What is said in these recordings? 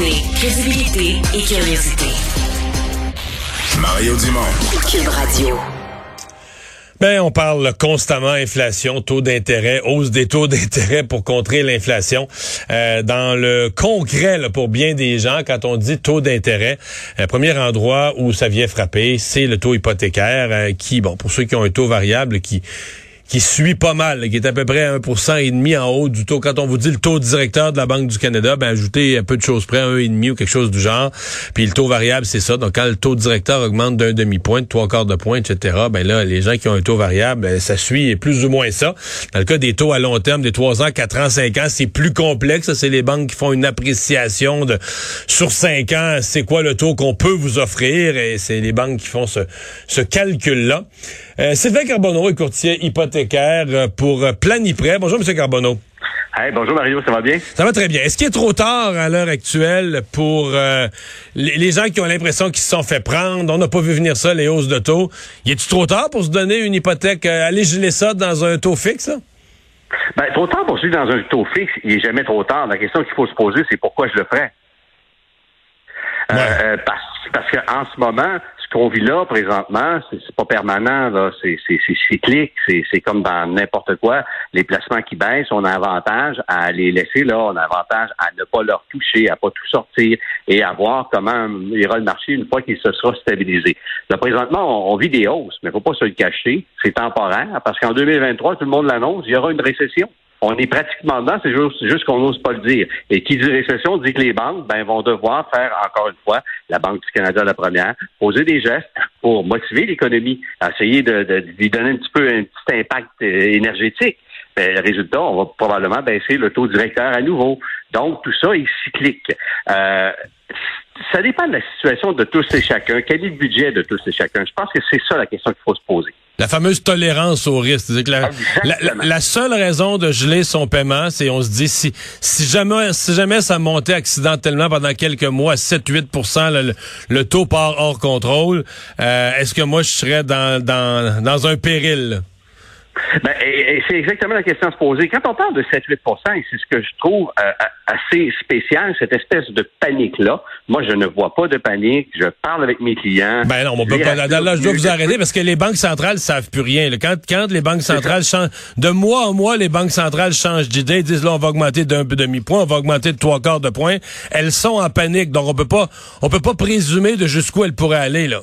Combiner crédibilité et curiosité. Mario Dumont. Cube Radio. Ben, on parle constamment inflation, taux d'intérêt, hausse des taux d'intérêt pour contrer l'inflation. Euh, dans le concret, là, pour bien des gens, quand on dit taux d'intérêt, le premier endroit où ça vient frapper, c'est le taux hypothécaire, euh, qui, bon, pour ceux qui ont un taux variable, qui qui suit pas mal, qui est à peu près 1% et demi en haut du taux. Quand on vous dit le taux directeur de la Banque du Canada, ben ajoutez un peu de choses près, un et demi ou quelque chose du genre. Puis le taux variable, c'est ça. Donc quand le taux directeur augmente d'un demi-point, de trois quarts de point, etc., ben là, les gens qui ont un taux variable, ben, ça suit plus ou moins ça. Dans le cas des taux à long terme, des 3 ans, 4 ans, 5 ans, c'est plus complexe. C'est les banques qui font une appréciation de sur 5 ans, c'est quoi le taux qu'on peut vous offrir? Et c'est les banques qui font ce, ce calcul-là. Euh, Sylvain Carbonneau est courtier hypothécaire euh, pour euh, Planiprêt. Bonjour, M. Carbonneau. Hey, bonjour Mario, ça va bien? Ça va très bien. Est-ce qu'il est trop tard à l'heure actuelle pour euh, les, les, gens qui ont l'impression qu'ils se sont fait prendre? On n'a pas vu venir ça, les hausses de taux. Y est-il trop tard pour se donner une hypothèque? Euh, aller geler ça dans un taux fixe? Là? Ben, trop tard pour se dans un taux fixe, il n'est jamais trop tard. La question qu'il faut se poser, c'est pourquoi je le ferais? Ouais. Euh, parce parce qu'en ce moment, qu'on vit là présentement, c'est pas permanent, là, c'est cyclique, c'est comme dans n'importe quoi. Les placements qui baissent, on a avantage à les laisser là, on a avantage à ne pas leur toucher, à pas tout sortir et à voir comment ira le marché une fois qu'il se sera stabilisé. Là, présentement, on, on vit des hausses, mais faut pas se le cacher, c'est temporaire, parce qu'en 2023, tout le monde l'annonce, il y aura une récession. On est pratiquement dedans, c'est juste, juste qu'on n'ose pas le dire. Et qui dit récession dit que les banques ben, vont devoir faire, encore une fois, la Banque du Canada la première, poser des gestes pour motiver l'économie, essayer de, de, de, lui donner un petit peu un petit impact euh, énergétique. Ben, le résultat, on va probablement baisser le taux directeur à nouveau. Donc, tout ça est cyclique. Euh, ça dépend de la situation de tous et chacun. Quel est le budget de tous et chacun? Je pense que c'est ça la question qu'il faut se poser. La fameuse tolérance au risque. C'est-à-dire que la, la, la, seule raison de geler son paiement, c'est on se dit si si jamais si jamais ça montait accidentellement pendant quelques mois 7-8 le, le, taux part hors contrôle, euh, est-ce que moi je serais dans dans, dans un péril? Ben, et, et c'est exactement la question à se poser. Quand on parle de 7-8 et c'est ce que je trouve euh, assez spécial, cette espèce de panique-là. Moi, je ne vois pas de panique. Je parle avec mes clients. Ben non, on peut pas. Là, là, je dois vous arrêter parce que les banques centrales savent plus rien. Quand, quand les banques centrales changent, de mois en mois, les banques centrales changent d'idée, disent là, on va augmenter d'un demi-point, on va augmenter de trois quarts de point. Elles sont en panique, donc on peut pas, on peut pas présumer de jusqu'où elles pourraient aller, là.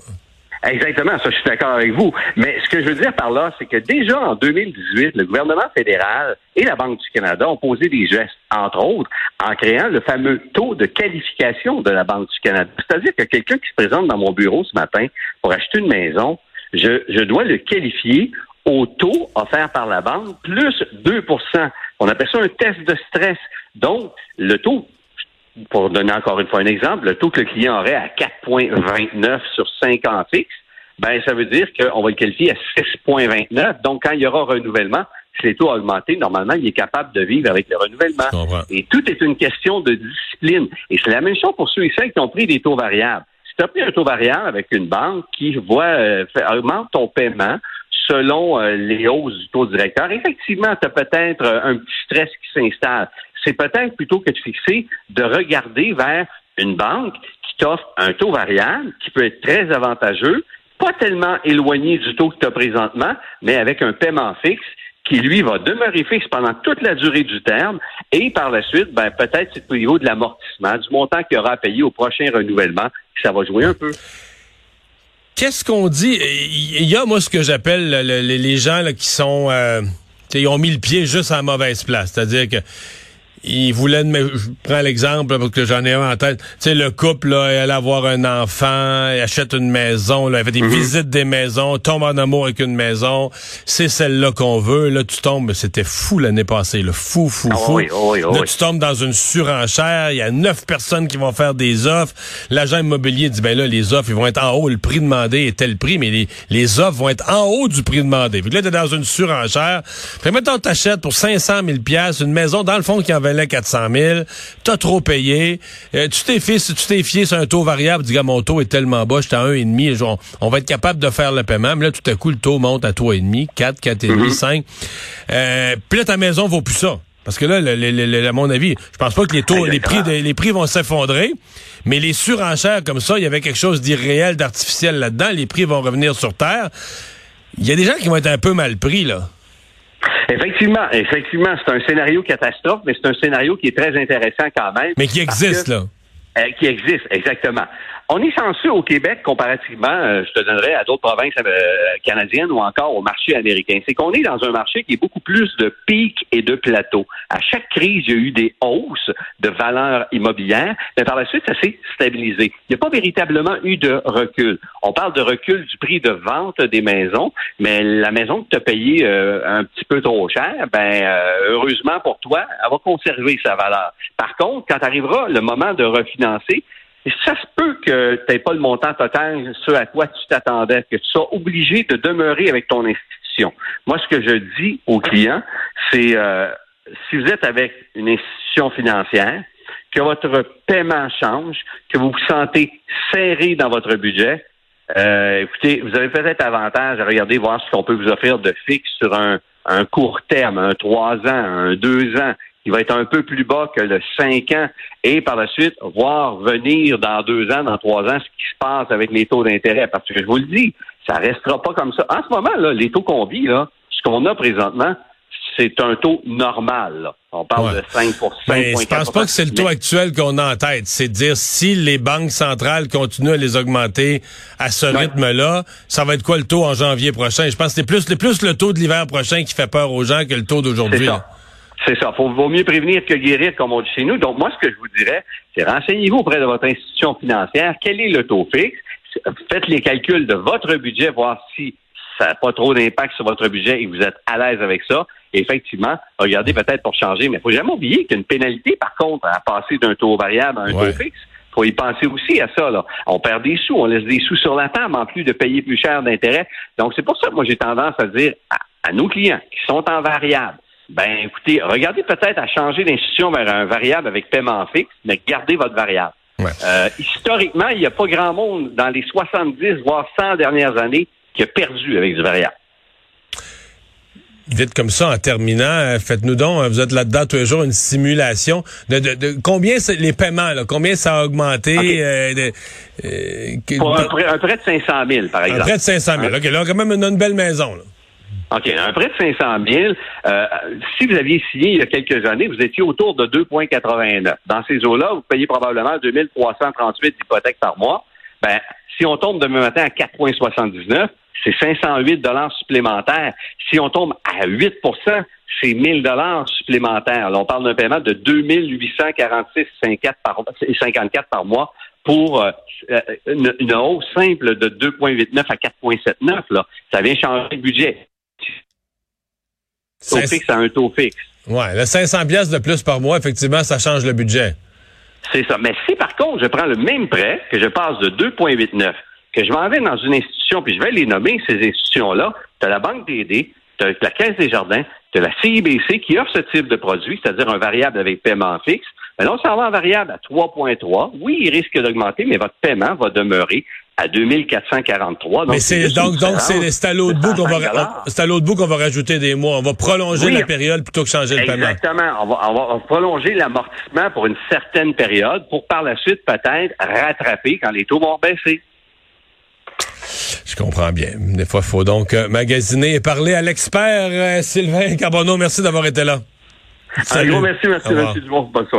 Exactement, ça, je suis d'accord avec vous. Mais ce que je veux dire par là, c'est que déjà en 2018, le gouvernement fédéral et la Banque du Canada ont posé des gestes, entre autres, en créant le fameux taux de qualification de la Banque du Canada. C'est-à-dire que quelqu'un qui se présente dans mon bureau ce matin pour acheter une maison, je, dois le qualifier au taux offert par la banque plus 2% On appelle ça un test de stress. Donc, le taux pour donner encore une fois un exemple, le taux que le client aurait à 4,29 sur 5 ans fixe, ben ça veut dire qu'on va le qualifier à 6,29. Donc, quand il y aura renouvellement, si les taux ont augmenté, normalement, il est capable de vivre avec le renouvellement. Et tout est une question de discipline. Et c'est la même chose pour ceux et celles qui ont pris des taux variables. Si tu as pris un taux variable avec une banque qui voit euh, augmente ton paiement selon euh, les hausses du taux directeur, effectivement, tu as peut-être euh, un petit stress qui s'installe c'est peut-être plutôt que de fixer, de regarder vers une banque qui t'offre un taux variable qui peut être très avantageux, pas tellement éloigné du taux que tu as présentement, mais avec un paiement fixe qui, lui, va demeurer fixe pendant toute la durée du terme. Et par la suite, ben, peut-être c'est au niveau de l'amortissement, du montant qu'il y aura à payer au prochain renouvellement, que ça va jouer un peu. Qu'est-ce qu'on dit? Il y a, moi, ce que j'appelle les gens qui sont... Euh, ils ont mis le pied juste à mauvaise place. C'est-à-dire que il voulait, je prends l'exemple parce que j'en ai un en tête. Tu sais, le couple, là, elle avoir un enfant, il achète une maison, là, il fait des mm -hmm. visites des maisons, tombe en amour avec une maison. C'est celle-là qu'on veut. Là, tu tombes, c'était fou l'année passée, le fou, fou, fou. Oh oui, oh oui, oh là, oui. tu tombes dans une surenchère. Il y a neuf personnes qui vont faire des offres. L'agent immobilier dit, ben là, les offres, ils vont être en haut. Le prix demandé est tel prix, mais les, les offres vont être en haut du prix demandé. Puis là, t'es dans une surenchère. Puis mettons, t'achètes pour 500 000 une maison, dans le fond, qui en valait 400 000, t'as trop payé, euh, tu t'es fié, tu t'es fié sur un taux variable, tu dis, mon taux est tellement bas, j'étais à 1,5, on, on va être capable de faire le paiement, mais là, tout à coup, le taux monte à 3,5, 4, 4,5, 5. Euh, Puis là, ta maison vaut plus ça. Parce que là, le, le, le, à mon avis, je pense pas que les taux, les prix, de, les prix vont s'effondrer, mais les surenchères comme ça, il y avait quelque chose d'irréel, d'artificiel là-dedans. Les prix vont revenir sur terre. Il y a des gens qui vont être un peu mal pris là. Effectivement, effectivement, c'est un scénario catastrophe, mais c'est un scénario qui est très intéressant quand même. Mais qui existe, là. Euh, qui existe, exactement. On est chanceux au Québec comparativement, euh, je te donnerais, à d'autres provinces euh, canadiennes ou encore au marché américain. C'est qu'on est dans un marché qui est beaucoup plus de pics et de plateaux. À chaque crise, il y a eu des hausses de valeurs immobilières, mais par la suite, ça s'est stabilisé. Il n'y a pas véritablement eu de recul. On parle de recul du prix de vente des maisons, mais la maison que tu as payée un petit peu trop cher, ben heureusement pour toi, elle va conserver sa valeur. Par contre, quand arrivera le moment de refinancer, ça se peut que tu n'aies pas le montant total, ce à quoi tu t'attendais, que tu sois obligé de demeurer avec ton institution. Moi, ce que je dis aux clients, c'est euh, si vous êtes avec une institution financière, que votre paiement change, que vous vous sentez serré dans votre budget, euh, écoutez, vous avez peut-être avantage à regarder voir ce qu'on peut vous offrir de fixe sur un, un court terme, un trois ans, un deux ans, il va être un peu plus bas que le 5 ans et par la suite voir venir dans deux ans, dans trois ans, ce qui se passe avec les taux d'intérêt. Parce que je vous le dis, ça restera pas comme ça. En ce moment, là, les taux qu'on vit, là, ce qu'on a présentement, c'est un taux normal. On parle de 5 Mais Je pense pas que c'est le taux actuel qu'on a en tête. C'est dire si les banques centrales continuent à les augmenter à ce rythme-là, ça va être quoi le taux en janvier prochain? Je pense que c'est plus, plus le taux de l'hiver prochain qui fait peur aux gens que le taux d'aujourd'hui. C'est ça. Il vaut mieux prévenir que guérir, comme on dit chez nous. Donc, moi, ce que je vous dirais, c'est renseignez-vous auprès de votre institution financière. Quel est le taux fixe? Faites les calculs de votre budget, voir si ça n'a pas trop d'impact sur votre budget et vous êtes à l'aise avec ça. Et effectivement, regardez peut-être pour changer. Mais il faut jamais oublier qu'il y a une pénalité, par contre, à passer d'un taux variable à un taux fixe faut y penser aussi à ça. Là. On perd des sous, on laisse des sous sur la table en plus de payer plus cher d'intérêt. Donc, c'est pour ça que moi, j'ai tendance à dire à, nos clients qui sont en variable, ben écoutez, regardez peut-être à changer d'institution vers un variable avec paiement fixe, mais gardez votre variable. Euh, historiquement, il n'y a pas grand monde dans les 70, voire 100 dernières années qui a perdu avec du variable. Vite comme ça, en terminant, euh, faites-nous donc, euh, vous êtes là-dedans tous les jours, une simulation de, de, combien les paiements, là, combien ça a augmenté. Pour un prêt, de 500 000, par exemple. Un prêt de 500 000. OK, là, quand même, on a une belle maison. Là. OK, un prêt de 500 000, euh, si vous aviez signé il y a quelques années, vous étiez autour de 2,89. Dans ces eaux-là, vous payez probablement 2338 d'hypothèque par mois. Ben, si on tombe demain matin à 4,79, c'est 508 dollars supplémentaires. Si on tombe à 8% c'est 1000 dollars supplémentaires. Là, on parle d'un paiement de 2846,54 par, 54 par mois pour euh, une, une, hausse simple de 2,89 à 4,79. Là. Ça vient changer le budget taux fixe à un taux fixe. Ouais, le 500 pièces de plus par mois, effectivement, ça change le budget. C'est ça. Mais si par contre, je prends le même prêt, que je passe de 2,89, que je m'en vais dans une institution, puis je vais les nommer, ces institutions-là, tu as la Banque DD, tu as la Caisse des Jardins, tu as la CIBC qui offre ce type de produit, c'est-à-dire un variable avec paiement fixe. Mais là, on s'en va en variable à 3,3. Oui, il risque d'augmenter, mais votre paiement va demeurer à 2443. Mais c'est donc donc c'est à l'autre bout qu'on va c'est à l'autre bout qu'on va rajouter des mois. On va prolonger la période plutôt que changer le paiement. Exactement. On va, on va prolonger l'amortissement pour une certaine période pour par la suite peut-être rattraper quand les taux vont baisser. Je comprends bien. Des fois, il faut donc euh, magasiner et parler à l'expert euh, Sylvain Carbonneau. Merci d'avoir été là. Un gros merci, merci, merci Dumont. Bonne soirée.